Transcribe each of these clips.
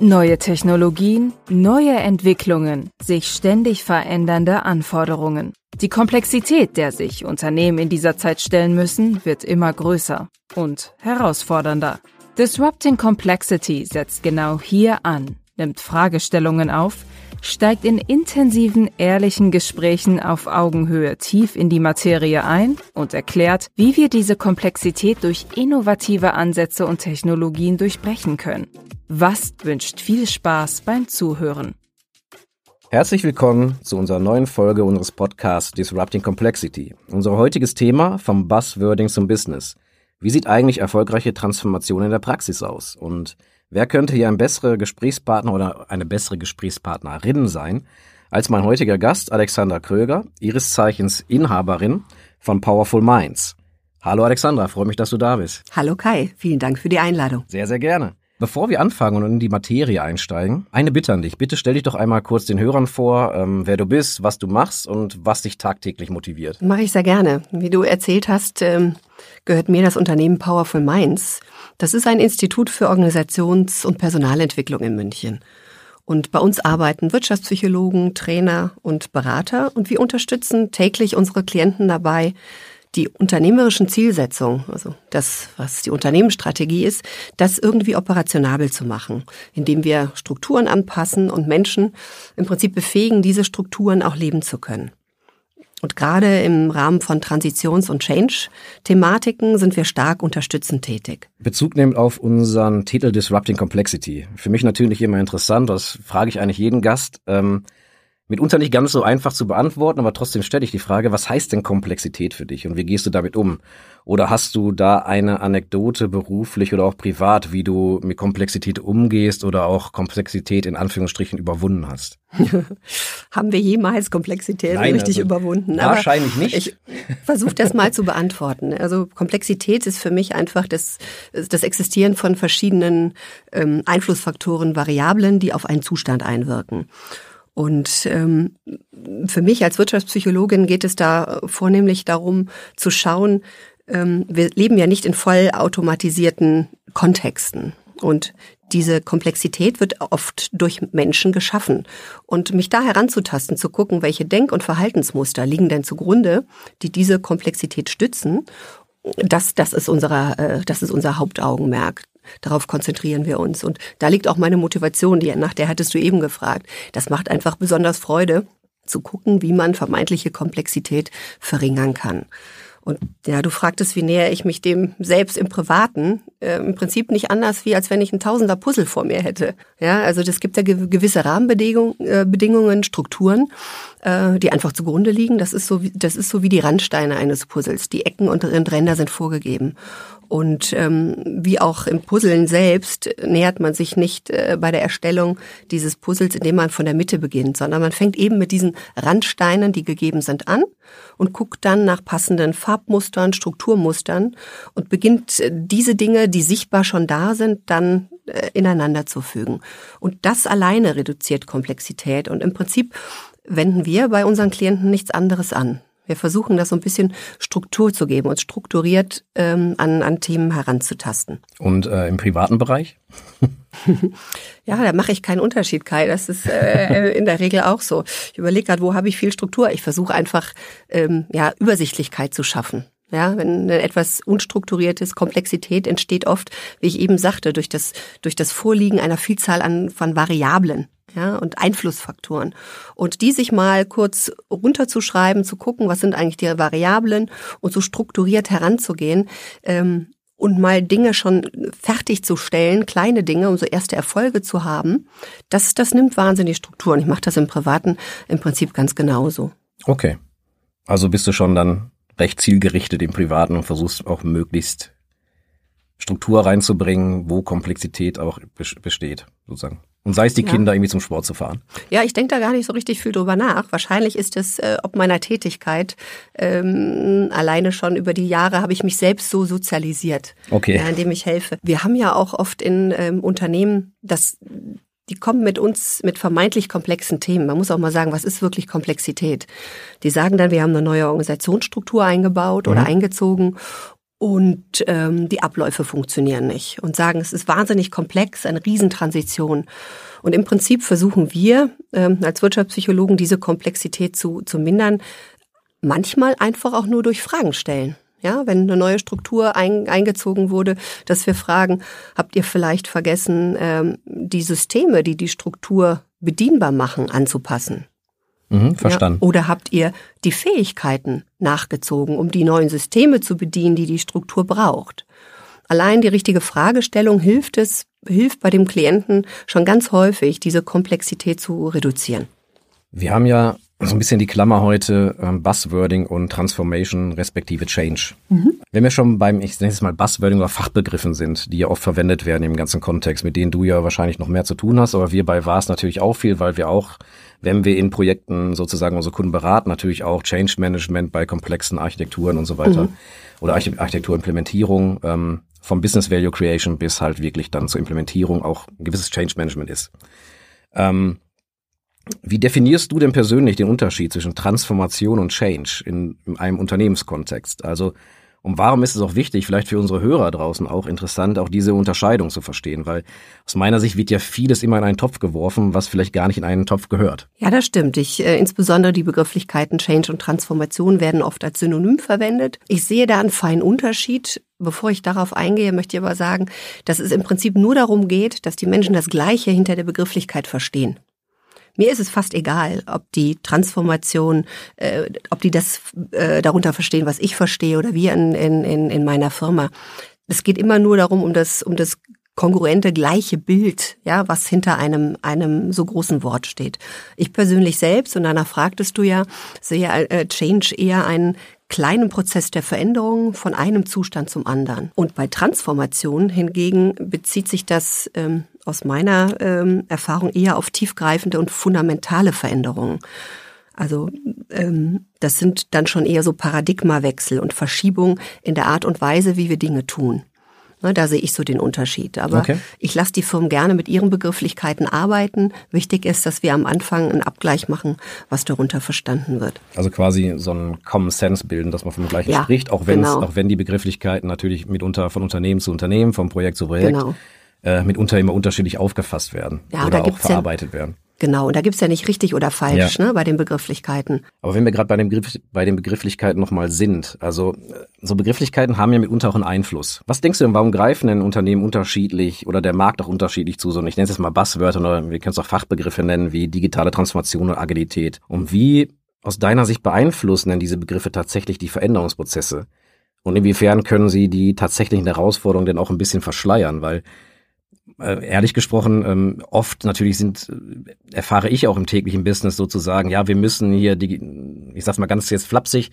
Neue Technologien, neue Entwicklungen, sich ständig verändernde Anforderungen. Die Komplexität, der sich Unternehmen in dieser Zeit stellen müssen, wird immer größer und herausfordernder. Disrupting Complexity setzt genau hier an, nimmt Fragestellungen auf, steigt in intensiven, ehrlichen Gesprächen auf Augenhöhe tief in die Materie ein und erklärt, wie wir diese Komplexität durch innovative Ansätze und Technologien durchbrechen können. Was wünscht viel Spaß beim Zuhören. Herzlich willkommen zu unserer neuen Folge unseres Podcasts Disrupting Complexity. Unser heutiges Thema vom Buzzwording zum Business. Wie sieht eigentlich erfolgreiche Transformation in der Praxis aus? Und wer könnte hier ein besserer Gesprächspartner oder eine bessere Gesprächspartnerin sein als mein heutiger Gast Alexandra Kröger, ihres Zeichens Inhaberin von Powerful Minds. Hallo Alexandra, freue mich, dass du da bist. Hallo Kai, vielen Dank für die Einladung. Sehr, sehr gerne. Bevor wir anfangen und in die Materie einsteigen, eine Bitte an dich. Bitte stell dich doch einmal kurz den Hörern vor, ähm, wer du bist, was du machst und was dich tagtäglich motiviert. Mache ich sehr gerne. Wie du erzählt hast, ähm, gehört mir das Unternehmen Powerful Minds. Das ist ein Institut für Organisations- und Personalentwicklung in München. Und bei uns arbeiten Wirtschaftspsychologen, Trainer und Berater und wir unterstützen täglich unsere Klienten dabei, die unternehmerischen Zielsetzungen, also das, was die Unternehmensstrategie ist, das irgendwie operationabel zu machen, indem wir Strukturen anpassen und Menschen im Prinzip befähigen, diese Strukturen auch leben zu können. Und gerade im Rahmen von Transitions- und Change-Thematiken sind wir stark unterstützend tätig. Bezug nehmend auf unseren Titel Disrupting Complexity. Für mich natürlich immer interessant, das frage ich eigentlich jeden Gast. Ähm, mitunter nicht ganz so einfach zu beantworten, aber trotzdem stelle ich die Frage, was heißt denn Komplexität für dich und wie gehst du damit um? Oder hast du da eine Anekdote beruflich oder auch privat, wie du mit Komplexität umgehst oder auch Komplexität in Anführungsstrichen überwunden hast? Haben wir jemals Komplexität Nein, richtig also überwunden? Wahrscheinlich aber nicht. Ich versuche das mal zu beantworten. Also Komplexität ist für mich einfach das, das Existieren von verschiedenen ähm, Einflussfaktoren, Variablen, die auf einen Zustand einwirken. Und ähm, für mich als Wirtschaftspsychologin geht es da vornehmlich darum zu schauen, ähm, wir leben ja nicht in vollautomatisierten Kontexten. Und diese Komplexität wird oft durch Menschen geschaffen. Und mich da heranzutasten, zu gucken, welche Denk- und Verhaltensmuster liegen denn zugrunde, die diese Komplexität stützen, das, das, ist, unser, äh, das ist unser Hauptaugenmerk. Darauf konzentrieren wir uns. Und da liegt auch meine Motivation, die, nach der hattest du eben gefragt. Das macht einfach besonders Freude, zu gucken, wie man vermeintliche Komplexität verringern kann. Und ja, du fragtest, wie näher ich mich dem selbst im Privaten. Äh, Im Prinzip nicht anders, wie als wenn ich ein Tausender Puzzle vor mir hätte. Ja, also das gibt ja gewisse Rahmenbedingungen, äh, Bedingungen, Strukturen, äh, die einfach zugrunde liegen. Das ist so, das ist so wie die Randsteine eines Puzzles. Die Ecken und Ränder sind vorgegeben. Und ähm, wie auch im Puzzeln selbst nähert man sich nicht äh, bei der Erstellung dieses Puzzles, indem man von der Mitte beginnt, sondern man fängt eben mit diesen Randsteinen, die gegeben sind, an und guckt dann nach passenden Farbmustern, Strukturmustern und beginnt äh, diese Dinge, die sichtbar schon da sind, dann äh, ineinander zu fügen. Und das alleine reduziert Komplexität und im Prinzip wenden wir bei unseren Klienten nichts anderes an. Wir versuchen das so ein bisschen Struktur zu geben, uns strukturiert ähm, an, an Themen heranzutasten. Und äh, im privaten Bereich? ja, da mache ich keinen Unterschied, Kai. Das ist äh, in der Regel auch so. Ich überlege gerade, wo habe ich viel Struktur? Ich versuche einfach ähm, ja Übersichtlichkeit zu schaffen. Ja, wenn etwas unstrukturiert ist, Komplexität entsteht oft, wie ich eben sagte, durch das, durch das Vorliegen einer Vielzahl an, von Variablen ja, und Einflussfaktoren. Und die sich mal kurz runterzuschreiben, zu gucken, was sind eigentlich die Variablen und so strukturiert heranzugehen, ähm, und mal Dinge schon fertigzustellen, kleine Dinge, um so erste Erfolge zu haben, das, das nimmt wahnsinnig Struktur. Und ich mache das im Privaten im Prinzip ganz genauso. Okay. Also bist du schon dann recht zielgerichtet im Privaten und versuchst auch möglichst Struktur reinzubringen, wo Komplexität auch besteht, sozusagen. Und sei es die ja. Kinder, irgendwie zum Sport zu fahren. Ja, ich denke da gar nicht so richtig viel drüber nach. Wahrscheinlich ist es äh, ob meiner Tätigkeit ähm, alleine schon über die Jahre habe ich mich selbst so sozialisiert, okay. ja, indem ich helfe. Wir haben ja auch oft in ähm, Unternehmen das die kommen mit uns mit vermeintlich komplexen Themen. Man muss auch mal sagen, was ist wirklich Komplexität? Die sagen dann, wir haben eine neue Organisationsstruktur eingebaut mhm. oder eingezogen und ähm, die Abläufe funktionieren nicht und sagen, es ist wahnsinnig komplex, eine Riesentransition. Und im Prinzip versuchen wir ähm, als Wirtschaftspsychologen diese Komplexität zu, zu mindern, manchmal einfach auch nur durch Fragen stellen. Ja, wenn eine neue Struktur ein, eingezogen wurde, dass wir fragen, habt ihr vielleicht vergessen, ähm, die Systeme, die die Struktur bedienbar machen, anzupassen? Mhm, verstanden. Ja, oder habt ihr die Fähigkeiten nachgezogen, um die neuen Systeme zu bedienen, die die Struktur braucht? Allein die richtige Fragestellung hilft es, hilft bei dem Klienten schon ganz häufig, diese Komplexität zu reduzieren. Wir haben ja so ein bisschen die Klammer heute ähm, Buzzwording und Transformation respektive Change. Mhm. Wenn wir schon beim, ich nenne es mal Buzzwording oder Fachbegriffen sind, die ja oft verwendet werden im ganzen Kontext, mit denen du ja wahrscheinlich noch mehr zu tun hast, aber wir bei VAS natürlich auch viel, weil wir auch, wenn wir in Projekten sozusagen unsere Kunden beraten, natürlich auch Change Management bei komplexen Architekturen und so weiter mhm. oder Architekturimplementierung ähm, vom Business Value Creation bis halt wirklich dann zur Implementierung auch ein gewisses Change Management ist. Ähm, wie definierst du denn persönlich den Unterschied zwischen Transformation und Change in, in einem Unternehmenskontext? Also, und warum ist es auch wichtig, vielleicht für unsere Hörer draußen auch interessant, auch diese Unterscheidung zu verstehen? Weil aus meiner Sicht wird ja vieles immer in einen Topf geworfen, was vielleicht gar nicht in einen Topf gehört. Ja, das stimmt. Ich, äh, insbesondere die Begrifflichkeiten Change und Transformation werden oft als Synonym verwendet. Ich sehe da einen feinen Unterschied. Bevor ich darauf eingehe, möchte ich aber sagen, dass es im Prinzip nur darum geht, dass die Menschen das Gleiche hinter der Begrifflichkeit verstehen. Mir ist es fast egal, ob die Transformation, äh, ob die das äh, darunter verstehen, was ich verstehe oder wir in, in, in meiner Firma. Es geht immer nur darum, um das, um das kongruente gleiche Bild, ja, was hinter einem einem so großen Wort steht. Ich persönlich selbst und danach fragtest du ja, sehe äh, Change eher einen kleinen Prozess der Veränderung von einem Zustand zum anderen. Und bei Transformation hingegen bezieht sich das ähm, aus meiner ähm, Erfahrung eher auf tiefgreifende und fundamentale Veränderungen. Also ähm, das sind dann schon eher so Paradigmawechsel und Verschiebung in der Art und Weise, wie wir Dinge tun. Ne, da sehe ich so den Unterschied. Aber okay. ich lasse die Firmen gerne mit ihren Begrifflichkeiten arbeiten. Wichtig ist, dass wir am Anfang einen Abgleich machen, was darunter verstanden wird. Also quasi so einen Common Sense bilden, dass man vom Gleichen ja, spricht, auch, genau. auch wenn die Begrifflichkeiten natürlich mitunter von Unternehmen zu Unternehmen, vom Projekt zu Projekt genau. Äh, mitunter immer unterschiedlich aufgefasst werden ja, oder auch verarbeitet ja, werden. Genau, und da gibt's ja nicht richtig oder falsch ja. ne, bei den Begrifflichkeiten. Aber wenn wir gerade bei, Begriff, bei den Begrifflichkeiten nochmal sind, also so Begrifflichkeiten haben ja mitunter auch einen Einfluss. Was denkst du denn, warum greifen denn Unternehmen unterschiedlich oder der Markt auch unterschiedlich zu so, ich nenne es jetzt mal Buzzwörter oder wir können es auch Fachbegriffe nennen, wie digitale Transformation und Agilität. Und wie aus deiner Sicht beeinflussen denn diese Begriffe tatsächlich die Veränderungsprozesse? Und inwiefern können sie die tatsächlichen Herausforderungen denn auch ein bisschen verschleiern? Weil äh, ehrlich gesprochen, ähm, oft natürlich sind, äh, erfahre ich auch im täglichen Business sozusagen, ja, wir müssen hier, die, ich sag's mal ganz jetzt flapsig,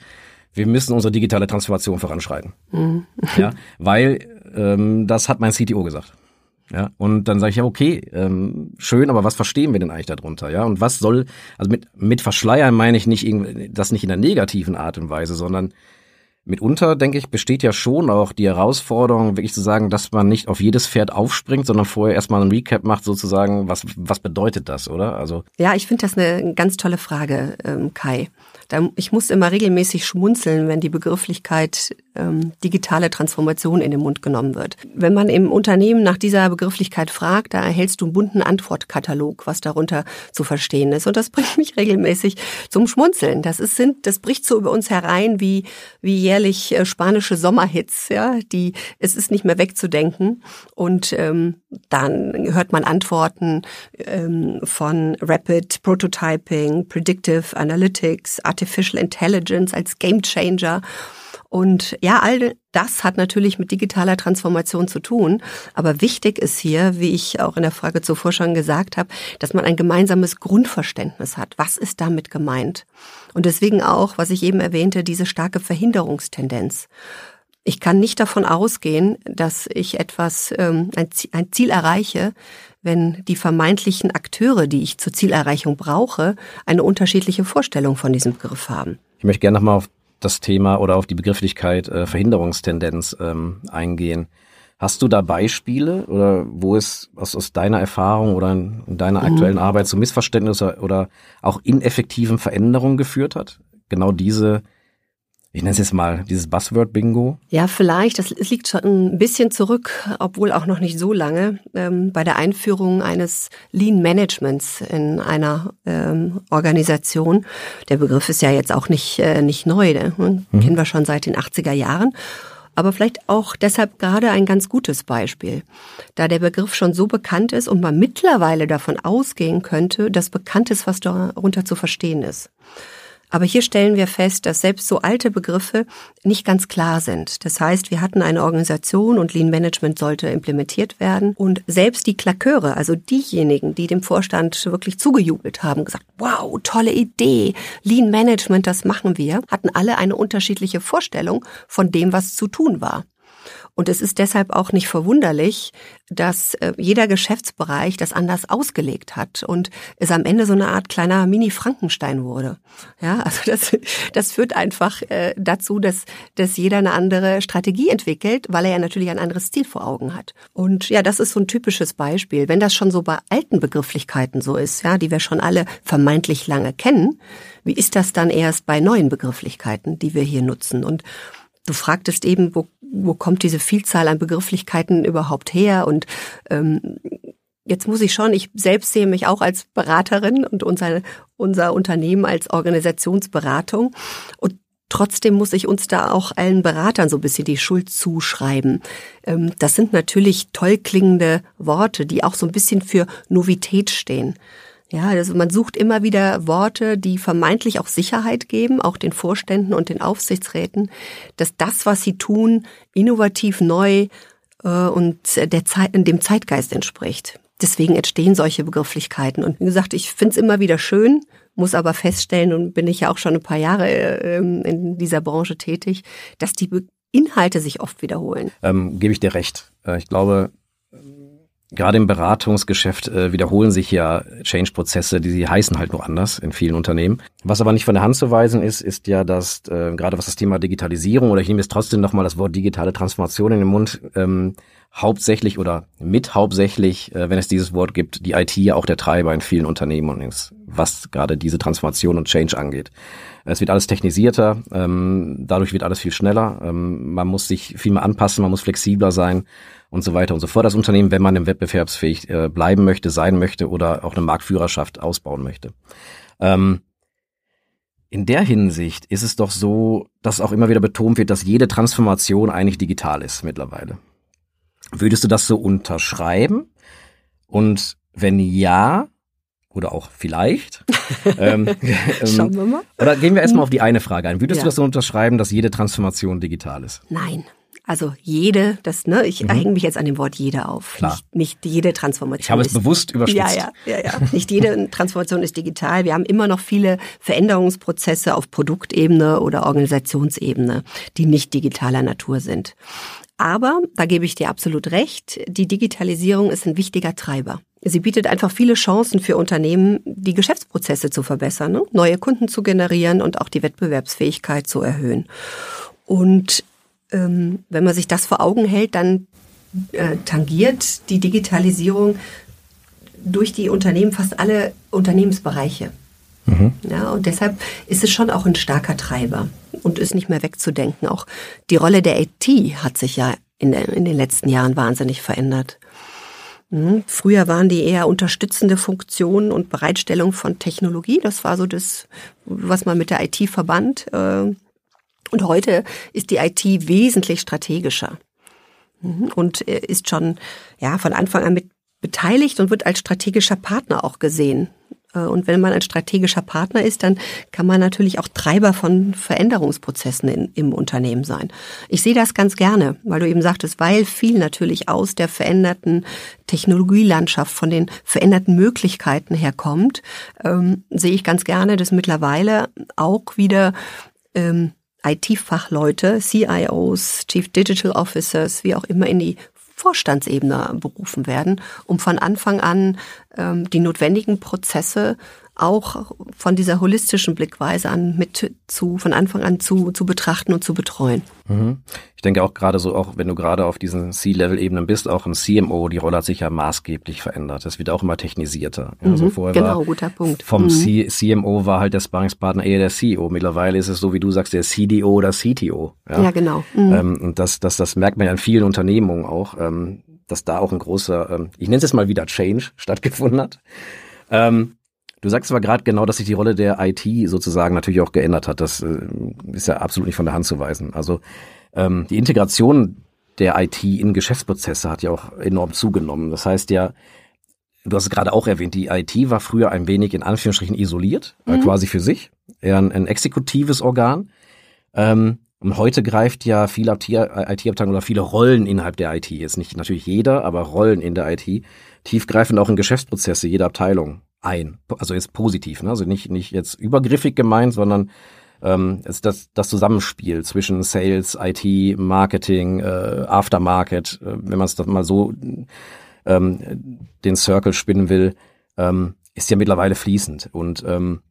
wir müssen unsere digitale Transformation voranschreiten. Mhm. Ja, weil ähm, das hat mein CTO gesagt. Ja, und dann sage ich ja, okay, ähm, schön, aber was verstehen wir denn eigentlich darunter? Ja, und was soll, also mit, mit Verschleiern meine ich nicht das nicht in der negativen Art und Weise, sondern Mitunter, denke ich, besteht ja schon auch die Herausforderung, wirklich zu sagen, dass man nicht auf jedes Pferd aufspringt, sondern vorher erstmal einen Recap macht, sozusagen, was, was bedeutet das, oder? Also ja, ich finde das eine ganz tolle Frage, ähm, Kai. Ich muss immer regelmäßig schmunzeln, wenn die Begrifflichkeit ähm, digitale Transformation in den Mund genommen wird. Wenn man im Unternehmen nach dieser Begrifflichkeit fragt, da erhältst du einen bunten Antwortkatalog, was darunter zu verstehen ist. Und das bringt mich regelmäßig zum Schmunzeln. Das ist, sind, das bricht so über uns herein wie, wie jährlich äh, spanische Sommerhits, ja, die, es ist nicht mehr wegzudenken. Und ähm, dann hört man Antworten ähm, von Rapid Prototyping, Predictive Analytics, Artificial Intelligence als Game Changer. Und ja, all das hat natürlich mit digitaler Transformation zu tun. Aber wichtig ist hier, wie ich auch in der Frage zuvor schon gesagt habe, dass man ein gemeinsames Grundverständnis hat. Was ist damit gemeint? Und deswegen auch, was ich eben erwähnte, diese starke Verhinderungstendenz. Ich kann nicht davon ausgehen, dass ich etwas, ähm, ein Ziel erreiche, wenn die vermeintlichen Akteure, die ich zur Zielerreichung brauche, eine unterschiedliche Vorstellung von diesem Begriff haben. Ich möchte gerne nochmal auf das Thema oder auf die Begrifflichkeit äh, Verhinderungstendenz ähm, eingehen. Hast du da Beispiele oder wo es aus, aus deiner Erfahrung oder in, in deiner mhm. aktuellen Arbeit zu Missverständnissen oder auch ineffektiven Veränderungen geführt hat? Genau diese ich nenne es jetzt mal dieses Buzzword-Bingo? Ja, vielleicht. Das, es liegt schon ein bisschen zurück, obwohl auch noch nicht so lange, ähm, bei der Einführung eines Lean Managements in einer ähm, Organisation. Der Begriff ist ja jetzt auch nicht, äh, nicht neu, ne? mhm. kennen wir schon seit den 80er Jahren. Aber vielleicht auch deshalb gerade ein ganz gutes Beispiel, da der Begriff schon so bekannt ist und man mittlerweile davon ausgehen könnte, dass bekannt ist, was darunter zu verstehen ist. Aber hier stellen wir fest, dass selbst so alte Begriffe nicht ganz klar sind. Das heißt, wir hatten eine Organisation und Lean Management sollte implementiert werden. Und selbst die Klaköre, also diejenigen, die dem Vorstand wirklich zugejubelt haben, gesagt, wow, tolle Idee, Lean Management, das machen wir, hatten alle eine unterschiedliche Vorstellung von dem, was zu tun war. Und es ist deshalb auch nicht verwunderlich, dass äh, jeder Geschäftsbereich das anders ausgelegt hat und es am Ende so eine Art kleiner Mini-Frankenstein wurde. Ja, also das, das führt einfach äh, dazu, dass, dass jeder eine andere Strategie entwickelt, weil er ja natürlich ein anderes Ziel vor Augen hat. Und ja, das ist so ein typisches Beispiel. Wenn das schon so bei alten Begrifflichkeiten so ist, ja, die wir schon alle vermeintlich lange kennen, wie ist das dann erst bei neuen Begrifflichkeiten, die wir hier nutzen? Und Du fragtest eben, wo, wo kommt diese Vielzahl an Begrifflichkeiten überhaupt her? Und ähm, jetzt muss ich schon, ich selbst sehe mich auch als Beraterin und unser, unser Unternehmen als Organisationsberatung. Und Trotzdem muss ich uns da auch allen Beratern so ein bisschen die Schuld zuschreiben. Ähm, das sind natürlich toll klingende Worte, die auch so ein bisschen für Novität stehen. Ja, also man sucht immer wieder Worte, die vermeintlich auch Sicherheit geben, auch den Vorständen und den Aufsichtsräten, dass das, was sie tun, innovativ neu äh, und der Zeit, dem Zeitgeist entspricht. Deswegen entstehen solche Begrifflichkeiten. Und wie gesagt, ich finde es immer wieder schön, muss aber feststellen, und bin ich ja auch schon ein paar Jahre äh, in dieser Branche tätig, dass die Inhalte sich oft wiederholen. Ähm, Gebe ich dir recht. Äh, ich glaube, gerade im Beratungsgeschäft äh, wiederholen sich ja Change-Prozesse, die, die heißen halt nur anders in vielen Unternehmen. Was aber nicht von der Hand zu weisen ist, ist ja, dass äh, gerade was das Thema Digitalisierung oder ich nehme jetzt trotzdem nochmal das Wort digitale Transformation in den Mund, ähm, hauptsächlich oder mit hauptsächlich, äh, wenn es dieses Wort gibt, die IT ja auch der Treiber in vielen Unternehmen und ist, was gerade diese Transformation und Change angeht. Es wird alles technisierter, ähm, dadurch wird alles viel schneller, ähm, man muss sich viel mehr anpassen, man muss flexibler sein und so weiter und so fort. Das Unternehmen, wenn man im wettbewerbsfähig äh, bleiben möchte, sein möchte oder auch eine Marktführerschaft ausbauen möchte. Ähm, in der Hinsicht ist es doch so, dass auch immer wieder betont wird, dass jede Transformation eigentlich digital ist mittlerweile. Würdest du das so unterschreiben? Und wenn ja, oder auch vielleicht. ähm, Schauen wir mal. Oder gehen wir erstmal auf die eine Frage ein. Würdest ja. du das so unterschreiben, dass jede Transformation digital ist? Nein. Also jede, das, ne, ich mhm. hänge mich jetzt an dem Wort jede auf. Klar. Nicht, nicht jede Transformation. Ich habe es bewusst überspitzt. Ja, ja, ja, ja. nicht jede Transformation ist digital. Wir haben immer noch viele Veränderungsprozesse auf Produktebene oder Organisationsebene, die nicht digitaler Natur sind. Aber, da gebe ich dir absolut recht, die Digitalisierung ist ein wichtiger Treiber. Sie bietet einfach viele Chancen für Unternehmen, die Geschäftsprozesse zu verbessern, ne? neue Kunden zu generieren und auch die Wettbewerbsfähigkeit zu erhöhen. Und ähm, wenn man sich das vor Augen hält, dann äh, tangiert die Digitalisierung durch die Unternehmen fast alle Unternehmensbereiche. Mhm. Ja, und deshalb ist es schon auch ein starker Treiber und ist nicht mehr wegzudenken. Auch die Rolle der IT hat sich ja in, der, in den letzten Jahren wahnsinnig verändert. Mhm. Früher waren die eher unterstützende Funktionen und Bereitstellung von Technologie. Das war so das, was man mit der IT verband. Äh, und heute ist die IT wesentlich strategischer mhm. und äh, ist schon ja von Anfang an mit beteiligt und wird als strategischer Partner auch gesehen. Äh, und wenn man ein strategischer Partner ist, dann kann man natürlich auch Treiber von Veränderungsprozessen in, im Unternehmen sein. Ich sehe das ganz gerne, weil du eben sagtest, weil viel natürlich aus der veränderten Technologielandschaft, von den veränderten Möglichkeiten herkommt, ähm, sehe ich ganz gerne, dass mittlerweile auch wieder ähm, IT-Fachleute, CIOs, Chief Digital Officers, wie auch immer in die Vorstandsebene berufen werden, um von Anfang an ähm, die notwendigen Prozesse auch von dieser holistischen Blickweise an mit zu, von Anfang an zu, zu betrachten und zu betreuen. Mhm. Ich denke auch gerade so, auch wenn du gerade auf diesen C-Level-Ebenen bist, auch ein CMO, die Rolle hat sich ja maßgeblich verändert. Das wird auch immer technisierter. Ja, also mhm, vorher genau, war guter Punkt. Vom mhm. CMO war halt der Sparringspartner eher der CEO. Mittlerweile ist es so, wie du sagst, der CDO oder CTO. Ja, ja genau. Mhm. Ähm, und das, das, das merkt man ja in vielen Unternehmungen auch, ähm, dass da auch ein großer, ähm, ich nenne es jetzt mal wieder Change stattgefunden hat. Ähm, Du sagst aber gerade genau, dass sich die Rolle der IT sozusagen natürlich auch geändert hat. Das äh, ist ja absolut nicht von der Hand zu weisen. Also ähm, die Integration der IT in Geschäftsprozesse hat ja auch enorm zugenommen. Das heißt ja, du hast es gerade auch erwähnt, die IT war früher ein wenig in Anführungsstrichen isoliert, äh, mhm. äh, quasi für sich, eher ein, ein exekutives Organ. Ähm, und heute greift ja viele IT-Abteilungen oder viele Rollen innerhalb der IT, jetzt nicht natürlich jeder, aber Rollen in der IT, tiefgreifend auch in Geschäftsprozesse jeder Abteilung ein. Also ist positiv, ne? also nicht, nicht jetzt übergriffig gemeint, sondern ähm, ist das, das Zusammenspiel zwischen Sales, IT, Marketing, äh, Aftermarket, äh, wenn man es mal so ähm, den Circle spinnen will, ähm, ist ja mittlerweile fließend. Und ähm,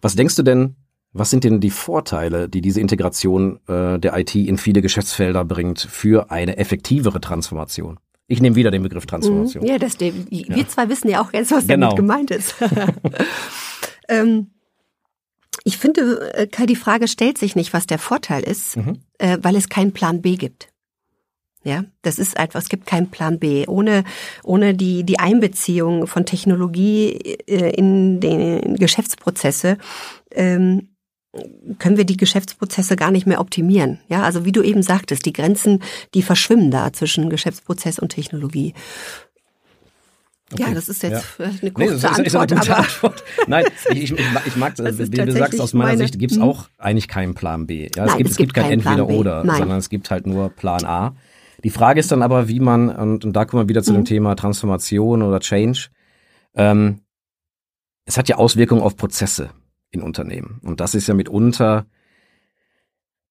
was denkst du denn, was sind denn die Vorteile, die diese Integration äh, der IT in viele Geschäftsfelder bringt für eine effektivere Transformation? Ich nehme wieder den Begriff Transformation. Ja, das, wir ja. zwei wissen ja auch ganz, was genau. damit gemeint ist. ähm, ich finde, äh, Kai, die Frage stellt sich nicht, was der Vorteil ist, mhm. äh, weil es keinen Plan B gibt. Ja, das ist einfach, es gibt keinen Plan B. Ohne, ohne die, die Einbeziehung von Technologie äh, in den Geschäftsprozesse ähm, können wir die Geschäftsprozesse gar nicht mehr optimieren. Ja, also wie du eben sagtest, die Grenzen, die verschwimmen da zwischen Geschäftsprozess und Technologie. Okay. Ja, das ist jetzt ja. eine kurze nee, ist, Antwort, ist eine Antwort. Nein, ich, ich, mag das, wie du sagst, aus meiner meine, Sicht gibt es hm. auch eigentlich keinen Plan B. Ja, es, Nein, gibt, es gibt, kein Entweder-Oder, sondern es gibt halt nur Plan A. Die Frage ist dann aber, wie man, und, und da kommen wir wieder zu mhm. dem Thema Transformation oder Change, ähm, es hat ja Auswirkungen auf Prozesse in Unternehmen. Und das ist ja mitunter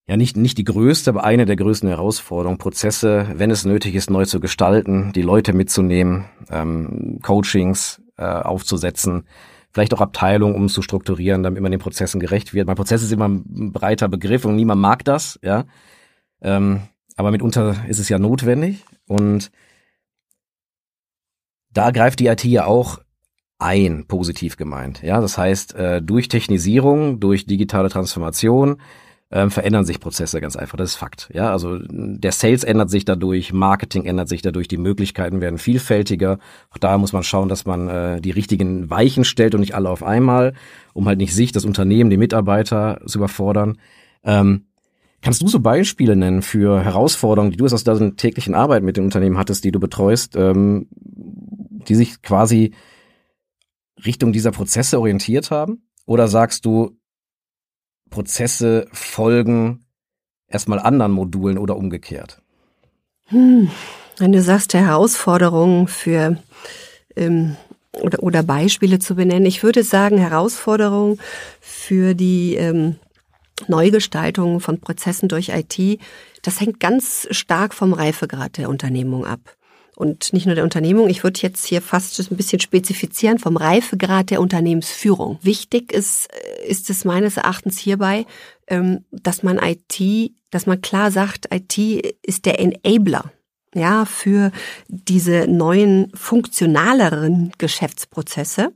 ja nicht, nicht die größte, aber eine der größten Herausforderungen, Prozesse, wenn es nötig ist, neu zu gestalten, die Leute mitzunehmen, ähm, Coachings äh, aufzusetzen, vielleicht auch Abteilungen umzustrukturieren, damit man den Prozessen gerecht wird. Mein Prozess ist immer ein breiter Begriff und niemand mag das, ja. Ähm, aber mitunter ist es ja notwendig und da greift die IT ja auch ein, positiv gemeint. Ja, das heißt, äh, durch Technisierung, durch digitale Transformation ähm, verändern sich Prozesse ganz einfach. Das ist Fakt. Ja, also der Sales ändert sich dadurch, Marketing ändert sich dadurch, die Möglichkeiten werden vielfältiger. Auch da muss man schauen, dass man äh, die richtigen Weichen stellt und nicht alle auf einmal, um halt nicht sich, das Unternehmen, die Mitarbeiter zu überfordern. Ähm, Kannst du so Beispiele nennen für Herausforderungen, die du aus deiner täglichen Arbeit mit den Unternehmen hattest, die du betreust, ähm, die sich quasi Richtung dieser Prozesse orientiert haben? Oder sagst du, Prozesse folgen erstmal anderen Modulen oder umgekehrt? Hm. Wenn du sagst, Herausforderungen für ähm, oder, oder Beispiele zu benennen, ich würde sagen, Herausforderungen für die ähm, Neugestaltung von Prozessen durch IT, das hängt ganz stark vom Reifegrad der Unternehmung ab und nicht nur der Unternehmung. Ich würde jetzt hier fast ein bisschen spezifizieren vom Reifegrad der Unternehmensführung. Wichtig ist, äh, ist es meines Erachtens hierbei, ähm, dass man IT, dass man klar sagt, IT ist der Enabler. Ja, für diese neuen funktionaleren Geschäftsprozesse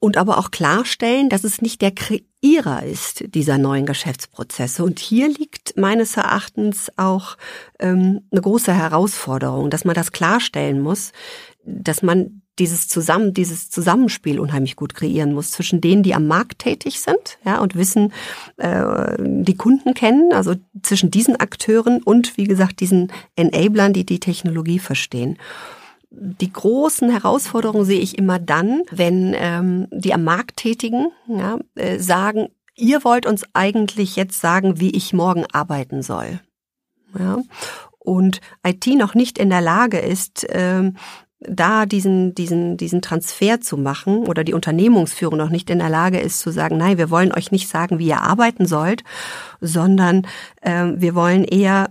und aber auch klarstellen, dass es nicht der Kreierer ist dieser neuen Geschäftsprozesse. Und hier liegt meines Erachtens auch ähm, eine große Herausforderung, dass man das klarstellen muss, dass man dieses zusammen dieses Zusammenspiel unheimlich gut kreieren muss zwischen denen, die am Markt tätig sind, ja und wissen, äh, die Kunden kennen, also zwischen diesen Akteuren und wie gesagt diesen Enablern, die die Technologie verstehen. Die großen Herausforderungen sehe ich immer dann, wenn ähm, die am Markt tätigen ja, äh, sagen, ihr wollt uns eigentlich jetzt sagen, wie ich morgen arbeiten soll. Ja? Und IT noch nicht in der Lage ist, ähm, da diesen, diesen, diesen Transfer zu machen oder die Unternehmungsführung noch nicht in der Lage ist zu sagen, nein, wir wollen euch nicht sagen, wie ihr arbeiten sollt, sondern äh, wir wollen eher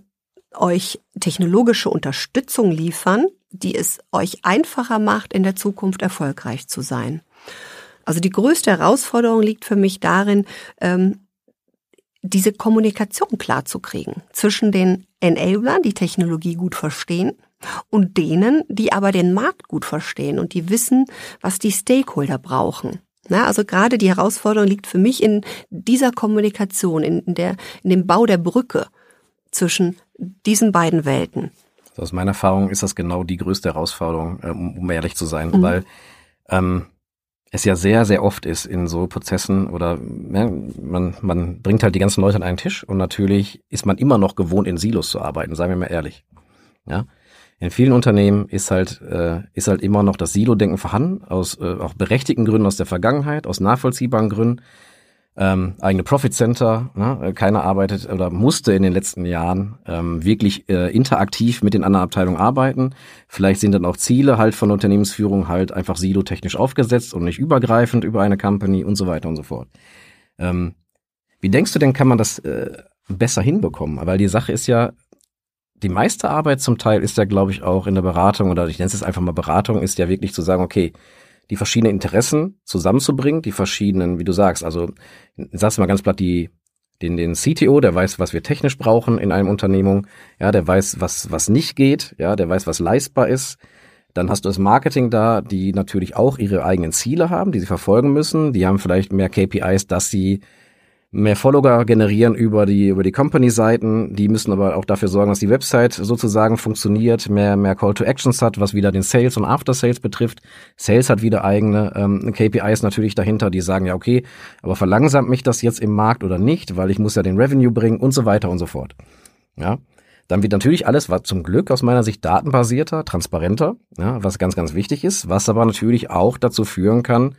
euch technologische Unterstützung liefern, die es euch einfacher macht, in der Zukunft erfolgreich zu sein. Also die größte Herausforderung liegt für mich darin, ähm, diese Kommunikation klarzukriegen zwischen den Enablern, die Technologie gut verstehen, und denen, die aber den Markt gut verstehen und die wissen, was die Stakeholder brauchen. Na, also gerade die Herausforderung liegt für mich in dieser Kommunikation, in, der, in dem Bau der Brücke zwischen diesen beiden Welten. Aus meiner Erfahrung ist das genau die größte Herausforderung, äh, um ehrlich zu sein, mhm. weil ähm, es ja sehr, sehr oft ist in so Prozessen oder ja, man, man bringt halt die ganzen Leute an einen Tisch und natürlich ist man immer noch gewohnt, in Silos zu arbeiten, seien wir mal ehrlich. Ja. In vielen Unternehmen ist halt, äh, ist halt immer noch das Silo-Denken vorhanden, aus äh, auch berechtigten Gründen aus der Vergangenheit, aus nachvollziehbaren Gründen ähm, eigene Profit Center. Ne? Keiner arbeitet oder musste in den letzten Jahren ähm, wirklich äh, interaktiv mit den anderen Abteilungen arbeiten. Vielleicht sind dann auch Ziele halt von Unternehmensführung halt einfach silotechnisch aufgesetzt und nicht übergreifend über eine Company und so weiter und so fort. Ähm, wie denkst du denn, kann man das äh, besser hinbekommen? Weil die Sache ist ja, die meiste Arbeit zum Teil ist ja, glaube ich, auch in der Beratung oder ich nenne es jetzt einfach mal Beratung, ist ja wirklich zu sagen, okay, die verschiedenen Interessen zusammenzubringen, die verschiedenen, wie du sagst, also sagst mal ganz platt, die den, den CTO, der weiß, was wir technisch brauchen in einem Unternehmung, ja, der weiß, was, was nicht geht, ja, der weiß, was leistbar ist. Dann hast du das Marketing da, die natürlich auch ihre eigenen Ziele haben, die sie verfolgen müssen. Die haben vielleicht mehr KPIs, dass sie mehr Follower generieren über die über die Company-Seiten. Die müssen aber auch dafür sorgen, dass die Website sozusagen funktioniert, mehr mehr Call to Actions hat, was wieder den Sales und After Sales betrifft. Sales hat wieder eigene ähm, KPIs natürlich dahinter, die sagen ja okay, aber verlangsamt mich das jetzt im Markt oder nicht, weil ich muss ja den Revenue bringen und so weiter und so fort. Ja. Dann wird natürlich alles, was zum Glück aus meiner Sicht datenbasierter, transparenter, ja, was ganz, ganz wichtig ist, was aber natürlich auch dazu führen kann,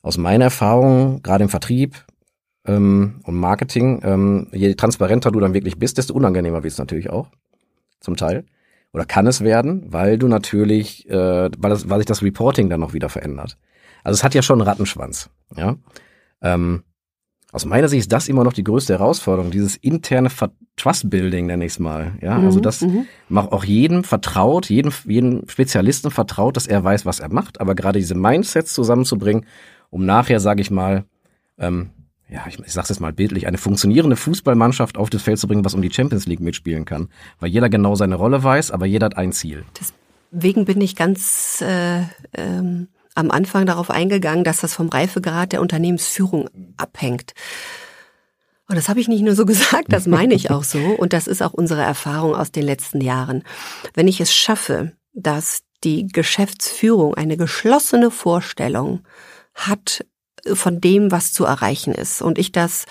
aus meiner Erfahrung, gerade im Vertrieb, ähm, und Marketing, ähm, je transparenter du dann wirklich bist, desto unangenehmer wird es natürlich auch. Zum Teil. Oder kann es werden, weil du natürlich, äh, weil, das, weil sich das Reporting dann noch wieder verändert. Also es hat ja schon einen Rattenschwanz. Ja. Ähm, aus meiner Sicht ist das immer noch die größte Herausforderung, dieses interne Trust-Building, nenne ich es mal. Ja, mhm, also das mhm. macht auch jedem vertraut, jedem, jedem Spezialisten vertraut, dass er weiß, was er macht, aber gerade diese Mindsets zusammenzubringen, um nachher, sage ich mal, ähm, ja, ich, ich sag's jetzt mal bildlich, eine funktionierende Fußballmannschaft auf das Feld zu bringen, was um die Champions League mitspielen kann. Weil jeder genau seine Rolle weiß, aber jeder hat ein Ziel. Deswegen bin ich ganz äh, ähm, am Anfang darauf eingegangen, dass das vom Reifegrad der Unternehmensführung abhängt. Und das habe ich nicht nur so gesagt, das meine ich auch so. Und das ist auch unsere Erfahrung aus den letzten Jahren. Wenn ich es schaffe, dass die Geschäftsführung eine geschlossene Vorstellung hat von dem, was zu erreichen ist. Und ich das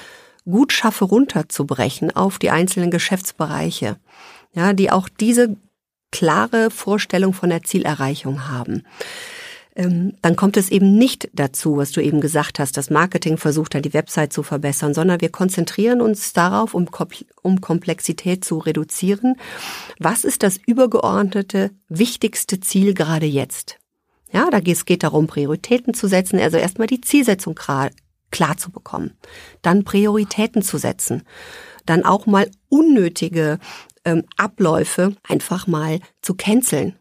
gut schaffe, runterzubrechen auf die einzelnen Geschäftsbereiche, ja, die auch diese klare Vorstellung von der Zielerreichung haben. Ähm, dann kommt es eben nicht dazu, was du eben gesagt hast, das Marketing versucht dann die Website zu verbessern, sondern wir konzentrieren uns darauf, um, um Komplexität zu reduzieren. Was ist das übergeordnete, wichtigste Ziel gerade jetzt? Ja, da geht es geht darum, Prioritäten zu setzen, also erstmal die Zielsetzung klar, klar zu bekommen, dann Prioritäten zu setzen, dann auch mal unnötige ähm, Abläufe einfach mal zu canceln.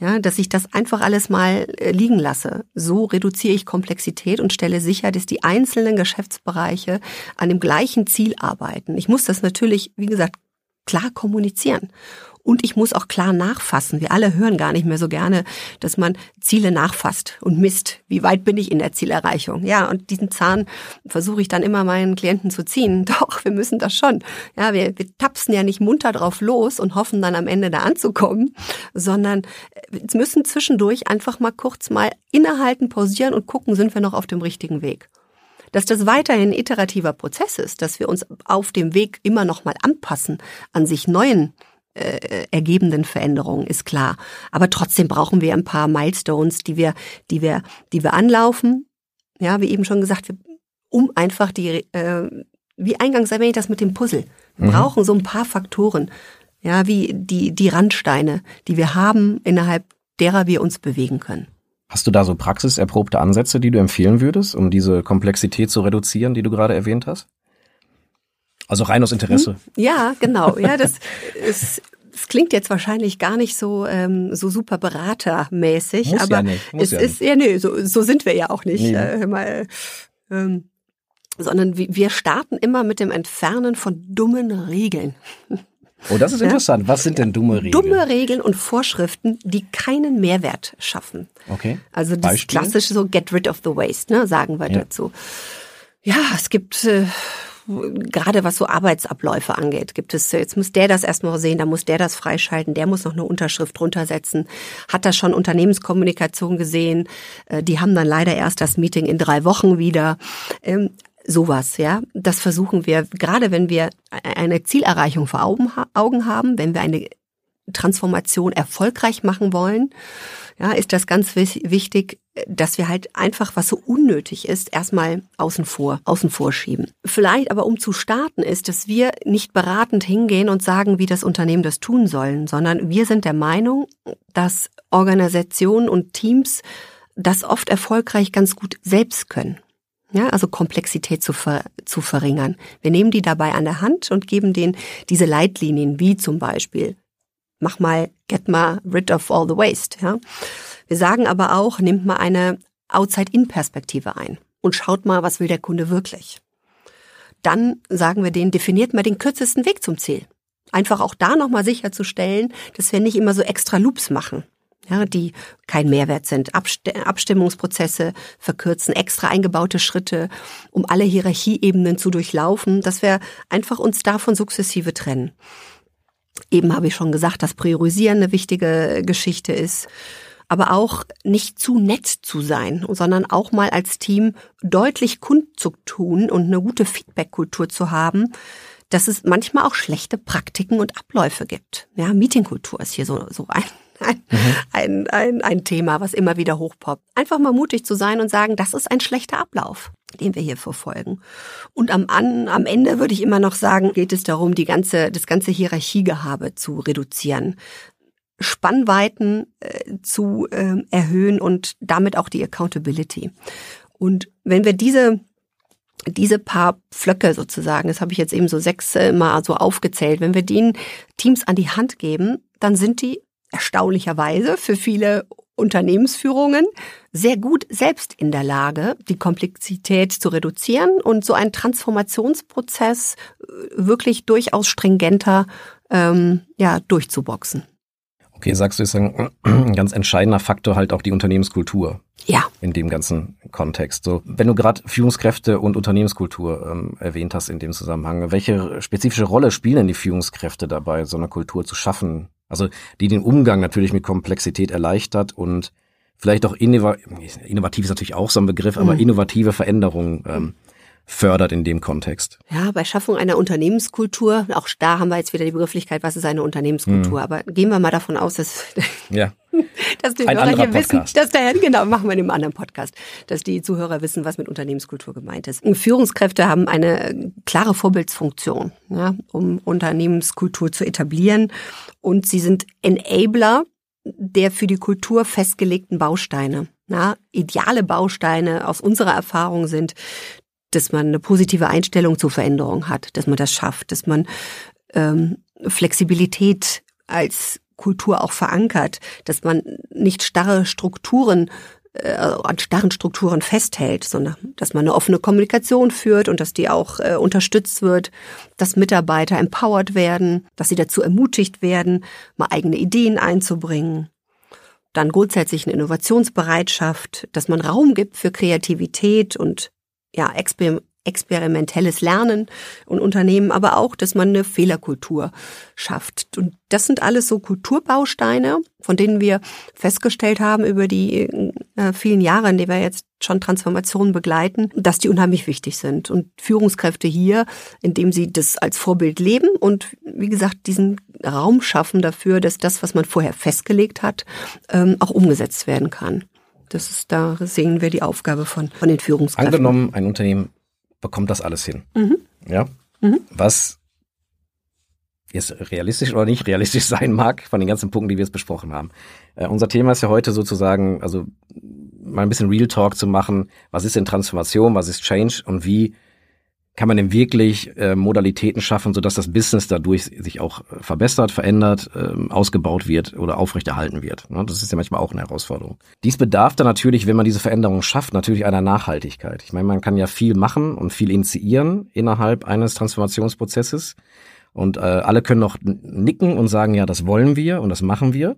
Ja, dass ich das einfach alles mal äh, liegen lasse. So reduziere ich Komplexität und stelle sicher, dass die einzelnen Geschäftsbereiche an dem gleichen Ziel arbeiten. Ich muss das natürlich, wie gesagt, klar kommunizieren. Und ich muss auch klar nachfassen. Wir alle hören gar nicht mehr so gerne, dass man Ziele nachfasst und misst. Wie weit bin ich in der Zielerreichung? Ja, und diesen Zahn versuche ich dann immer meinen Klienten zu ziehen. Doch, wir müssen das schon. Ja, wir, wir tapsen ja nicht munter drauf los und hoffen dann am Ende da anzukommen, sondern wir müssen zwischendurch einfach mal kurz mal innehalten, pausieren und gucken, sind wir noch auf dem richtigen Weg dass das weiterhin ein iterativer Prozess ist, dass wir uns auf dem Weg immer noch mal anpassen an sich neuen äh, ergebenden Veränderungen, ist klar. Aber trotzdem brauchen wir ein paar Milestones, die wir, die wir, die wir anlaufen. Ja, wie eben schon gesagt, um einfach die, äh, wie eingangs erwähnt, das mit dem Puzzle. Wir mhm. brauchen so ein paar Faktoren, ja, wie die, die Randsteine, die wir haben, innerhalb derer wir uns bewegen können. Hast du da so praxiserprobte Ansätze, die du empfehlen würdest, um diese Komplexität zu reduzieren, die du gerade erwähnt hast? Also rein aus Interesse. Hm? Ja, genau. Ja, das ist das klingt jetzt wahrscheinlich gar nicht so ähm, so super beratermäßig, Muss aber ja nicht, muss es ja ist ja nee, so, so sind wir ja auch nicht. Nee. Äh, mal, ähm, sondern wir starten immer mit dem Entfernen von dummen Regeln. Oh, das ist interessant. Was sind denn dumme Regeln? Dumme Regeln und Vorschriften, die keinen Mehrwert schaffen. Okay. Also das Beispiel? klassische so get rid of the waste, ne, sagen wir Ja. dazu. Ja, es gibt äh, gerade was so Arbeitsabläufe angeht, gibt es, jetzt muss der das erstmal sehen, da muss der das freischalten, der muss noch eine Unterschrift drunter. Hat das schon Unternehmenskommunikation gesehen? Äh, Die haben dann leider erst das Meeting in drei Wochen wieder. Ähm, Sowas, ja. Das versuchen wir, gerade wenn wir eine Zielerreichung vor Augen haben, wenn wir eine Transformation erfolgreich machen wollen, ja, ist das ganz wichtig, dass wir halt einfach, was so unnötig ist, erstmal außen vor, außen vor schieben. Vielleicht aber um zu starten ist, dass wir nicht beratend hingehen und sagen, wie das Unternehmen das tun sollen, sondern wir sind der Meinung, dass Organisationen und Teams das oft erfolgreich ganz gut selbst können. Ja, also Komplexität zu, ver, zu verringern. Wir nehmen die dabei an der Hand und geben denen diese Leitlinien, wie zum Beispiel, mach mal, get mal rid of all the waste. Ja. Wir sagen aber auch, nehmt mal eine Outside-In-Perspektive ein und schaut mal, was will der Kunde wirklich. Dann sagen wir denen, definiert mal den kürzesten Weg zum Ziel. Einfach auch da nochmal sicherzustellen, dass wir nicht immer so extra Loops machen ja, die kein Mehrwert sind. Abst Abstimmungsprozesse verkürzen, extra eingebaute Schritte, um alle Hierarchieebenen zu durchlaufen, dass wir einfach uns davon sukzessive trennen. Eben habe ich schon gesagt, dass Priorisieren eine wichtige Geschichte ist. Aber auch nicht zu nett zu sein, sondern auch mal als Team deutlich kundzutun und eine gute Feedback-Kultur zu haben, dass es manchmal auch schlechte Praktiken und Abläufe gibt. Ja, Meetingkultur ist hier so, so ein, ein, ein, ein, ein Thema, was immer wieder hochpoppt. Einfach mal mutig zu sein und sagen, das ist ein schlechter Ablauf, den wir hier verfolgen. Und am, an, am Ende würde ich immer noch sagen, geht es darum, die ganze, das ganze Hierarchiegehabe zu reduzieren. Spannweiten äh, zu äh, erhöhen und damit auch die Accountability. Und wenn wir diese diese paar Pflöcke sozusagen, das habe ich jetzt eben so sechs äh, mal so aufgezählt, wenn wir denen Teams an die Hand geben, dann sind die erstaunlicherweise für viele Unternehmensführungen sehr gut selbst in der Lage, die Komplexität zu reduzieren und so einen Transformationsprozess äh, wirklich durchaus stringenter ähm, ja, durchzuboxen. Okay, sagst du, ist ein ganz entscheidender Faktor halt auch die Unternehmenskultur Ja, in dem ganzen Kontext. So, wenn du gerade Führungskräfte und Unternehmenskultur ähm, erwähnt hast in dem Zusammenhang, welche spezifische Rolle spielen denn die Führungskräfte dabei, so eine Kultur zu schaffen? Also die den Umgang natürlich mit Komplexität erleichtert und vielleicht auch innova innovativ ist natürlich auch so ein Begriff, aber Mhm. innovative Veränderungen ähm, fördert in dem Kontext. Ja, bei Schaffung einer Unternehmenskultur, auch da haben wir jetzt wieder die Begrifflichkeit, was ist eine Unternehmenskultur. Aber gehen wir mal davon aus, dass, Ja, dass die Ein Hörer hier wissen, dass der, genau, machen wir in einem anderen Podcast, dass die Zuhörer wissen, was mit Unternehmenskultur gemeint ist. Führungskräfte haben eine äh, klare Vorbildsfunktion, ja, um Unternehmenskultur zu etablieren. Und sie sind Enabler der für die Kultur festgelegten Bausteine. Ja, ideale Bausteine aus unserer Erfahrung sind, dass man eine positive Einstellung zur Veränderung hat, dass man das schafft, dass man ähm, Flexibilität als Kultur auch verankert, dass man nicht starre Strukturen äh, an starren Strukturen festhält, sondern dass man eine offene Kommunikation führt und dass die auch äh, unterstützt wird, dass Mitarbeiter empowered werden, dass sie dazu ermutigt werden, mal eigene Ideen einzubringen. Dann grundsätzlich eine Innovationsbereitschaft, dass man Raum gibt für Kreativität und ja, exper experimentelles Lernen und Unternehmen, aber auch, dass man eine Fehlerkultur schafft. Und das sind alles so Kulturbausteine, von denen wir festgestellt haben über die äh, vielen Jahre, in denen wir jetzt schon Transformationen begleiten, dass die unheimlich wichtig sind. Und Führungskräfte hier, indem sie das als Vorbild leben und wie gesagt, diesen Raum schaffen dafür, dass das, was man vorher festgelegt hat, ähm, auch umgesetzt werden kann. Das ist, da sehen wir die Aufgabe von, von den Führungskräften. angenommen, ein Unternehmen bekommt das alles hin. Mhm. Ja. Mhm. Was jetzt realistisch oder nicht realistisch sein mag, von den ganzen Punkten, die wir jetzt besprochen haben. Äh, unser Thema ist ja heute sozusagen, also mal ein bisschen Real Talk zu machen. Was ist denn Transformation? Was ist Change? Und wie kann man denn wirklich äh, Modalitäten schaffen, sodass das Business dadurch sich auch äh, verbessert, verändert, äh, ausgebaut wird oder aufrechterhalten wird. Ne? Das ist ja manchmal auch eine Herausforderung. Dies bedarf dann natürlich, wenn man diese Veränderung schafft, natürlich einer Nachhaltigkeit. Ich meine, man kann ja viel machen und viel initiieren innerhalb eines Transformationsprozesses. Und äh, alle können noch nicken und sagen, ja, das wollen wir und das machen wir.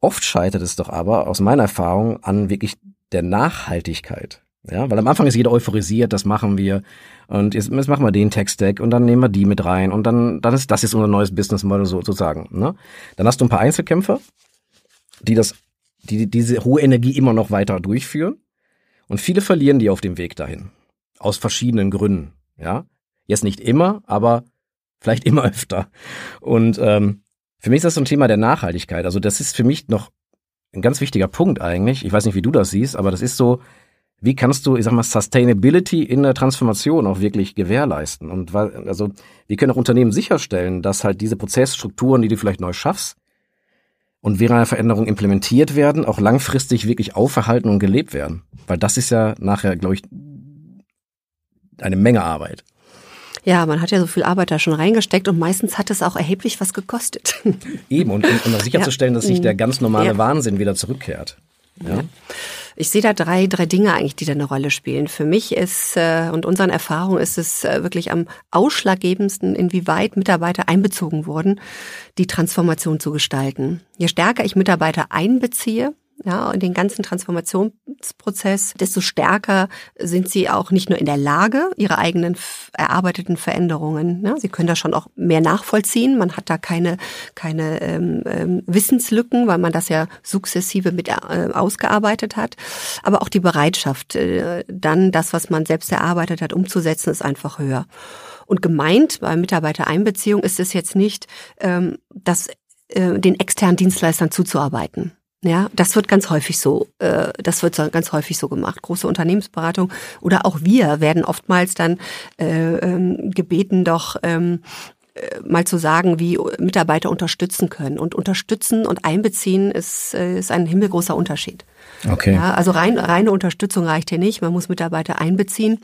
Oft scheitert es doch aber aus meiner Erfahrung an wirklich der Nachhaltigkeit. Ja, weil am Anfang ist jeder euphorisiert, das machen wir und jetzt, jetzt machen wir den Tech-Stack und dann nehmen wir die mit rein und dann, dann ist das ist unser neues Business Model sozusagen. Ne? Dann hast du ein paar Einzelkämpfer, die das, die diese hohe Energie immer noch weiter durchführen und viele verlieren die auf dem Weg dahin aus verschiedenen Gründen. Ja, jetzt nicht immer, aber vielleicht immer öfter. Und ähm, für mich ist das so ein Thema der Nachhaltigkeit. Also das ist für mich noch ein ganz wichtiger Punkt eigentlich. Ich weiß nicht, wie du das siehst, aber das ist so, wie kannst du, ich sag mal, Sustainability in der Transformation auch wirklich gewährleisten? Und weil, also, wie können auch Unternehmen sicherstellen, dass halt diese Prozessstrukturen, die du vielleicht neu schaffst und während einer Veränderung implementiert werden, auch langfristig wirklich auferhalten und gelebt werden? Weil das ist ja nachher, glaube ich, eine Menge Arbeit. Ja, man hat ja so viel Arbeit da schon reingesteckt und meistens hat es auch erheblich was gekostet. Eben, und, und, und sicherzustellen, ja. dass sich der ganz normale ja. Wahnsinn wieder zurückkehrt. Ja. ja. Ich sehe da drei, drei Dinge eigentlich, die da eine Rolle spielen. Für mich ist äh, und unseren Erfahrungen ist es äh, wirklich am ausschlaggebendsten, inwieweit Mitarbeiter einbezogen wurden, die Transformation zu gestalten. Je stärker ich Mitarbeiter einbeziehe, ja, in den ganzen Transformationsprozess, desto stärker sind sie auch nicht nur in der Lage, ihre eigenen erarbeiteten Veränderungen, ja, sie können da schon auch mehr nachvollziehen. Man hat da keine, keine ähm, ähm, Wissenslücken, weil man das ja sukzessive mit äh, ausgearbeitet hat. Aber auch die Bereitschaft, äh, dann das, was man selbst erarbeitet hat, umzusetzen, ist einfach höher. Und gemeint bei Mitarbeitereinbeziehung ist es jetzt nicht, ähm, das äh, den externen Dienstleistern zuzuarbeiten. Ja, das wird ganz häufig so, äh, das wird ganz häufig so gemacht. Große Unternehmensberatung oder auch wir werden oftmals dann äh, ähm, gebeten, doch ähm, äh, mal zu sagen, wie Mitarbeiter unterstützen können. Und unterstützen und einbeziehen ist, äh, ist ein himmelgroßer Unterschied. Okay. Ja, also rein, reine Unterstützung reicht hier nicht. Man muss Mitarbeiter einbeziehen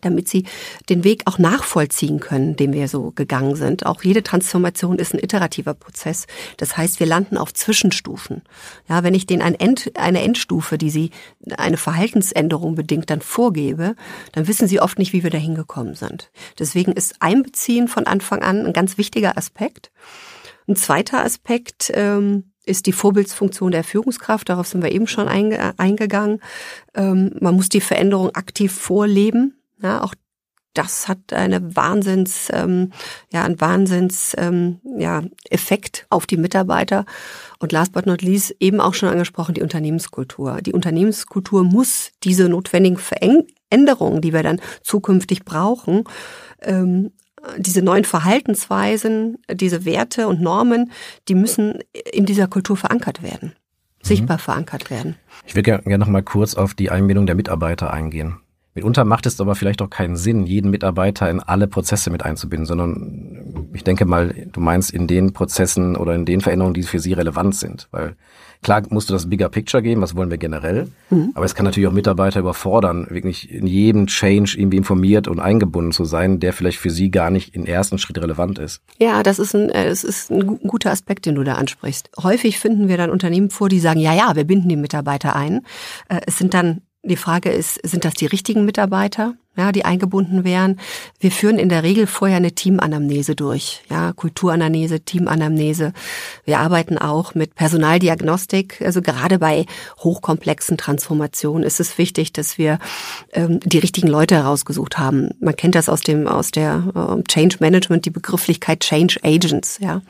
damit sie den Weg auch nachvollziehen können, den wir so gegangen sind. Auch jede Transformation ist ein iterativer Prozess. Das heißt, wir landen auf Zwischenstufen. Ja, wenn ich denen ein End, eine Endstufe, die sie eine Verhaltensänderung bedingt, dann vorgebe, dann wissen sie oft nicht, wie wir da hingekommen sind. Deswegen ist Einbeziehen von Anfang an ein ganz wichtiger Aspekt. Ein zweiter Aspekt ähm, ist die Vorbildsfunktion der Führungskraft. Darauf sind wir eben schon einge eingegangen. Ähm, man muss die Veränderung aktiv vorleben. Ja, auch das hat eine Wahnsinns, ähm, ja, ein Wahnsinns, ähm, ja, Effekt auf die Mitarbeiter. Und last but not least eben auch schon angesprochen die Unternehmenskultur. Die Unternehmenskultur muss diese notwendigen Veränderungen, die wir dann zukünftig brauchen, ähm, diese neuen Verhaltensweisen, diese Werte und Normen, die müssen in dieser Kultur verankert werden, sichtbar mhm. verankert werden. Ich will gerne noch mal kurz auf die Einbindung der Mitarbeiter eingehen. Mitunter macht es aber vielleicht auch keinen Sinn, jeden Mitarbeiter in alle Prozesse mit einzubinden, sondern ich denke mal, du meinst in den Prozessen oder in den Veränderungen, die für sie relevant sind. Weil klar musst du das Bigger Picture geben, was wollen wir generell, mhm. aber es kann natürlich auch Mitarbeiter überfordern, wirklich in jedem Change irgendwie informiert und eingebunden zu sein, der vielleicht für sie gar nicht im ersten Schritt relevant ist. Ja, das ist ein, äh, es ist ein guter Aspekt, den du da ansprichst. Häufig finden wir dann Unternehmen vor, die sagen, ja, ja, wir binden die Mitarbeiter ein. Äh, es sind dann die Frage ist, sind das die richtigen Mitarbeiter? Ja, die eingebunden wären. Wir führen in der Regel vorher eine Teamanamnese durch, ja, Kulturanamnese, Teamanamnese. Wir arbeiten auch mit Personaldiagnostik. Also gerade bei hochkomplexen Transformationen ist es wichtig, dass wir ähm, die richtigen Leute herausgesucht haben. Man kennt das aus dem aus der äh, Change Management, die Begrifflichkeit Change Agents. Ja,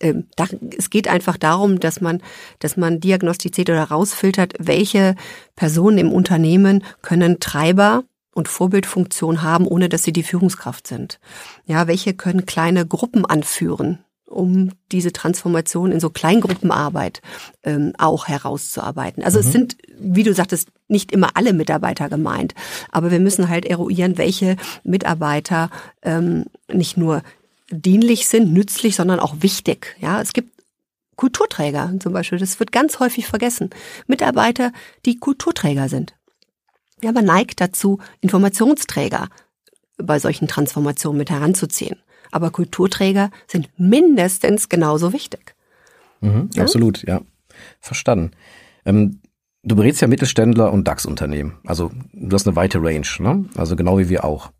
ähm, da, es geht einfach darum, dass man dass man diagnostiziert oder herausfiltert, welche Personen im Unternehmen können Treiber und Vorbildfunktion haben, ohne dass sie die Führungskraft sind. Ja, welche können kleine Gruppen anführen, um diese Transformation in so Kleingruppenarbeit ähm, auch herauszuarbeiten. Also mhm. es sind, wie du sagtest, nicht immer alle Mitarbeiter gemeint, aber wir müssen halt eruieren, welche Mitarbeiter ähm, nicht nur dienlich sind, nützlich, sondern auch wichtig. Ja, es gibt Kulturträger zum Beispiel, das wird ganz häufig vergessen. Mitarbeiter, die Kulturträger sind. Ja, man neigt dazu, Informationsträger bei solchen Transformationen mit heranzuziehen. Aber Kulturträger sind mindestens genauso wichtig. Mhm, ja? Absolut, ja. Verstanden. Ähm, du berätst ja Mittelständler und DAX-Unternehmen. Also du hast eine weite Range, ne? Also genau wie wir auch.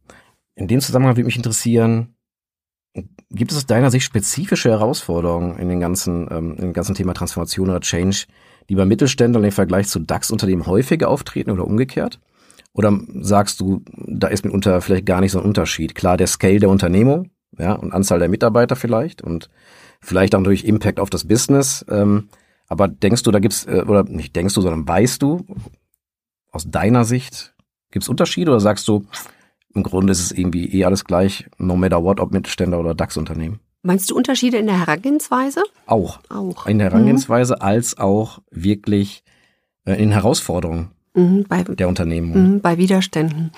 In dem Zusammenhang würde mich interessieren, gibt es aus deiner Sicht spezifische Herausforderungen in den ganzen, ähm, in dem ganzen Thema Transformation oder Change, die bei Mittelständlern im Vergleich zu DAX-Unternehmen häufiger auftreten oder umgekehrt? Oder sagst du, da ist mitunter vielleicht gar nicht so ein Unterschied? Klar, der Scale der Unternehmung, ja, und Anzahl der Mitarbeiter vielleicht und vielleicht auch durch Impact auf das Business. Ähm, aber denkst du, da gibt's, äh, oder nicht denkst du, sondern weißt du, aus deiner Sicht, gibt's Unterschiede oder sagst du, im Grunde ist es irgendwie eh alles gleich, no matter what, ob Mittelständler oder DAX-Unternehmen? Meinst du Unterschiede in der Herangehensweise? Auch. Auch. In der Herangehensweise mhm. als auch wirklich äh, in Herausforderungen mhm, bei, der Unternehmen. Mhm, bei Widerständen.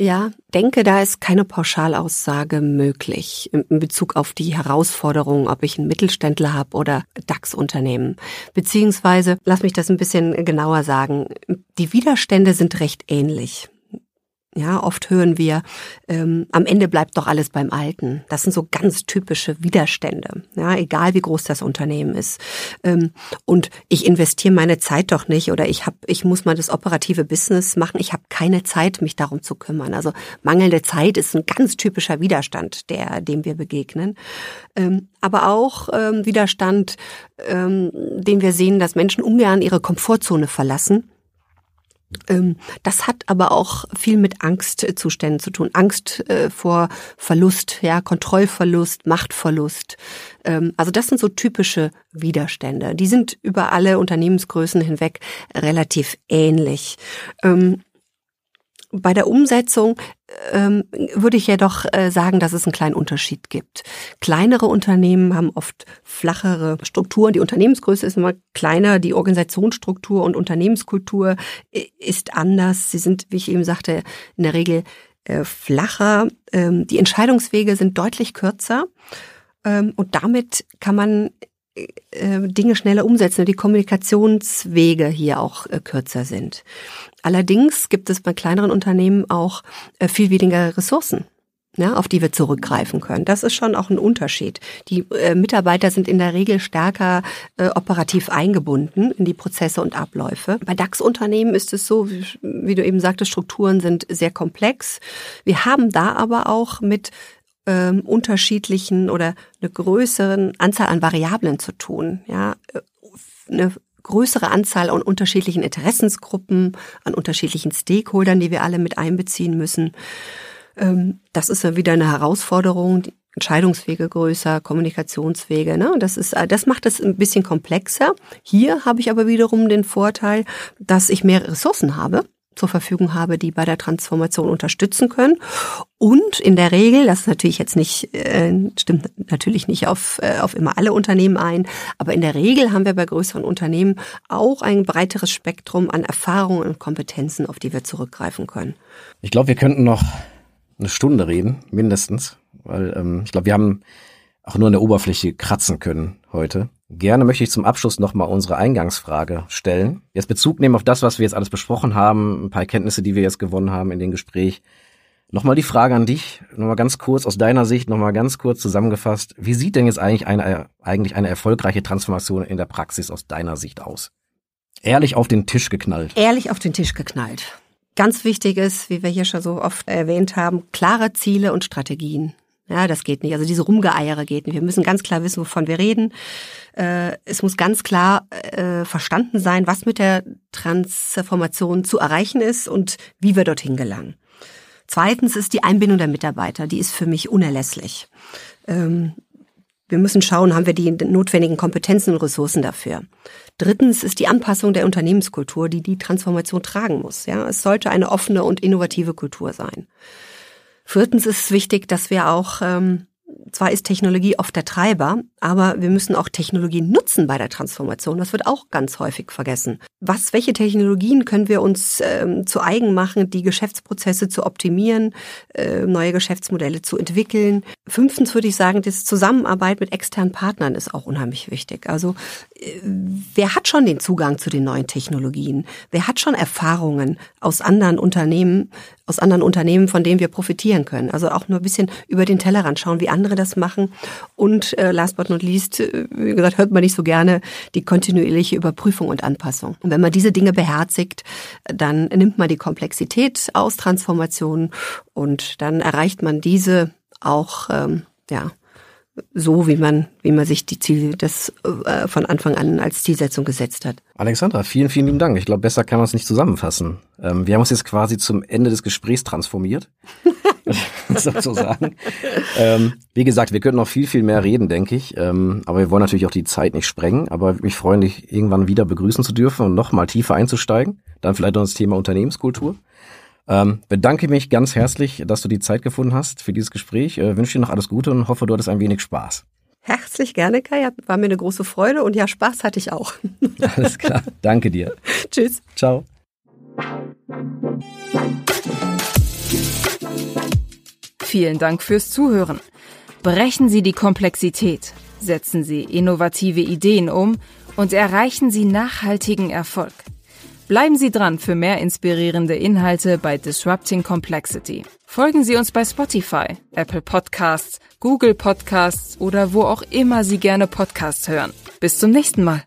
Ja, denke, da ist keine Pauschalaussage möglich in Bezug auf die Herausforderungen, ob ich einen Mittelständler habe oder DAX-Unternehmen. Beziehungsweise, lass mich das ein bisschen genauer sagen, die Widerstände sind recht ähnlich. Ja, oft hören wir, ähm, am Ende bleibt doch alles beim Alten. Das sind so ganz typische Widerstände. Ja, egal wie groß das Unternehmen ist. Ähm, und ich investiere meine Zeit doch nicht oder ich hab, ich muss mal das operative Business machen. Ich habe keine Zeit, mich darum zu kümmern. Also mangelnde Zeit ist ein ganz typischer Widerstand, der dem wir begegnen. Ähm, aber auch ähm, Widerstand, ähm, den wir sehen, dass Menschen ungern ihre Komfortzone verlassen das hat aber auch viel mit Angstzuständen zu tun. Angst äh, vor Verlust, ja, Kontrollverlust, Machtverlust. Ähm, also das sind so typische Widerstände. Die sind über alle Unternehmensgrößen hinweg relativ ähnlich. Ähm, bei der Umsetzung ähm, würde ich jedoch äh, sagen, dass es einen kleinen Unterschied gibt. Kleinere Unternehmen haben oft flachere Strukturen. Die Unternehmensgröße ist immer kleiner, die Organisationsstruktur und Unternehmenskultur ist anders. Sie sind, wie ich eben sagte, in der Regel äh, flacher. Ähm, die Entscheidungswege sind deutlich kürzer. Ähm, und damit kann man äh, Dinge schneller umsetzen die Kommunikationswege hier auch äh, kürzer sind. Allerdings gibt es bei kleineren Unternehmen auch äh, viel weniger Ressourcen. Ja, auf die wir zurückgreifen können. Das ist schon auch ein Unterschied. Die äh, Mitarbeiter sind in der Regel stärker äh, operativ eingebunden in die Prozesse und Abläufe. Bei DAX-Unternehmen ist es so, wie, wie du eben sagtest, Strukturen sind sehr komplex. Wir haben da aber auch mit ähm, unterschiedlichen oder eine größeren Anzahl an Variablen zu tun. Ja, äh, eine größere Anzahl an unterschiedlichen Interessensgruppen, an unterschiedlichen Stakeholdern, die wir alle mit einbeziehen müssen. Ähm, das ist ja wieder eine Herausforderung. Entscheidungswege größer, Kommunikationswege. Ne? Das ist, das macht es ein bisschen komplexer. Hier habe ich aber wiederum den Vorteil, dass ich mehr Ressourcen habe zur Verfügung habe, die bei der Transformation unterstützen können. Und in der Regel, das ist natürlich jetzt nicht, äh, stimmt natürlich nicht auf, äh, auf immer alle Unternehmen ein, aber in der Regel haben wir bei größeren Unternehmen auch ein breiteres Spektrum an Erfahrungen und Kompetenzen, auf die wir zurückgreifen können. Ich glaube, wir könnten noch eine Stunde reden, mindestens, weil ähm, ich glaube, wir haben auch nur an der Oberfläche kratzen können heute. Gerne möchte ich zum Abschluss nochmal unsere Eingangsfrage stellen. Jetzt Bezug nehmen auf das, was wir jetzt alles besprochen haben, ein paar Erkenntnisse, die wir jetzt gewonnen haben in dem Gespräch. Nochmal die Frage an dich, nochmal ganz kurz aus deiner Sicht, nochmal ganz kurz zusammengefasst. Wie sieht denn jetzt eigentlich eine, eigentlich eine erfolgreiche Transformation in der Praxis aus deiner Sicht aus? Ehrlich auf den Tisch geknallt. Ehrlich auf den Tisch geknallt. Ganz wichtig ist, wie wir hier schon so oft erwähnt haben, klare Ziele und Strategien. Ja, das geht nicht. Also diese Rumgeeiere geht nicht. Wir müssen ganz klar wissen, wovon wir reden. Äh, es muss ganz klar äh, verstanden sein, was mit der Transformation zu erreichen ist und wie wir dorthin gelangen. Zweitens ist die Einbindung der Mitarbeiter. Die ist für mich unerlässlich. Ähm, wir müssen schauen, haben wir die notwendigen Kompetenzen und Ressourcen dafür. Drittens ist die Anpassung der Unternehmenskultur, die die Transformation tragen muss. Ja, es sollte eine offene und innovative Kultur sein. Viertens ist es wichtig, dass wir auch ähm, zwar ist Technologie oft der Treiber, aber wir müssen auch Technologien nutzen bei der Transformation. Das wird auch ganz häufig vergessen. Was, welche Technologien können wir uns ähm, zu eigen machen, die Geschäftsprozesse zu optimieren, äh, neue Geschäftsmodelle zu entwickeln? Fünftens würde ich sagen, die Zusammenarbeit mit externen Partnern ist auch unheimlich wichtig. Also äh, wer hat schon den Zugang zu den neuen Technologien? Wer hat schon Erfahrungen aus anderen Unternehmen aus anderen Unternehmen, von denen wir profitieren können. Also auch nur ein bisschen über den Tellerrand schauen, wie andere das machen. Und äh, last but not least, äh, wie gesagt, hört man nicht so gerne die kontinuierliche Überprüfung und Anpassung. Und wenn man diese Dinge beherzigt, dann nimmt man die Komplexität aus Transformationen und dann erreicht man diese auch ähm, ja so, wie man, wie man sich die Ziele das äh, von Anfang an als Zielsetzung gesetzt hat. Alexandra, vielen, vielen lieben Dank. Ich glaube, besser kann man es nicht zusammenfassen. Ähm, wir haben uns jetzt quasi zum Ende des Gesprächs transformiert. sozusagen. ähm, wie gesagt, wir könnten noch viel, viel mehr reden, denke ich. Ähm, aber wir wollen natürlich auch die Zeit nicht sprengen. Aber mich freuen, dich irgendwann wieder begrüßen zu dürfen und noch mal tiefer einzusteigen. Dann vielleicht noch das Thema Unternehmenskultur. Ähm, bedanke mich ganz herzlich, dass du die Zeit gefunden hast für dieses Gespräch. Äh, wünsche dir noch alles Gute und hoffe, du hattest ein wenig Spaß. Herzlich gerne, Kai. War mir eine große Freude und ja, Spaß hatte ich auch. Alles klar. Danke dir. Tschüss. Ciao. Vielen Dank fürs Zuhören. Brechen Sie die Komplexität, setzen Sie innovative Ideen um und erreichen Sie nachhaltigen Erfolg. Bleiben Sie dran für mehr inspirierende Inhalte bei Disrupting Complexity. Folgen Sie uns bei Spotify, Apple Podcasts, Google Podcasts oder wo auch immer Sie gerne Podcasts hören. Bis zum nächsten Mal.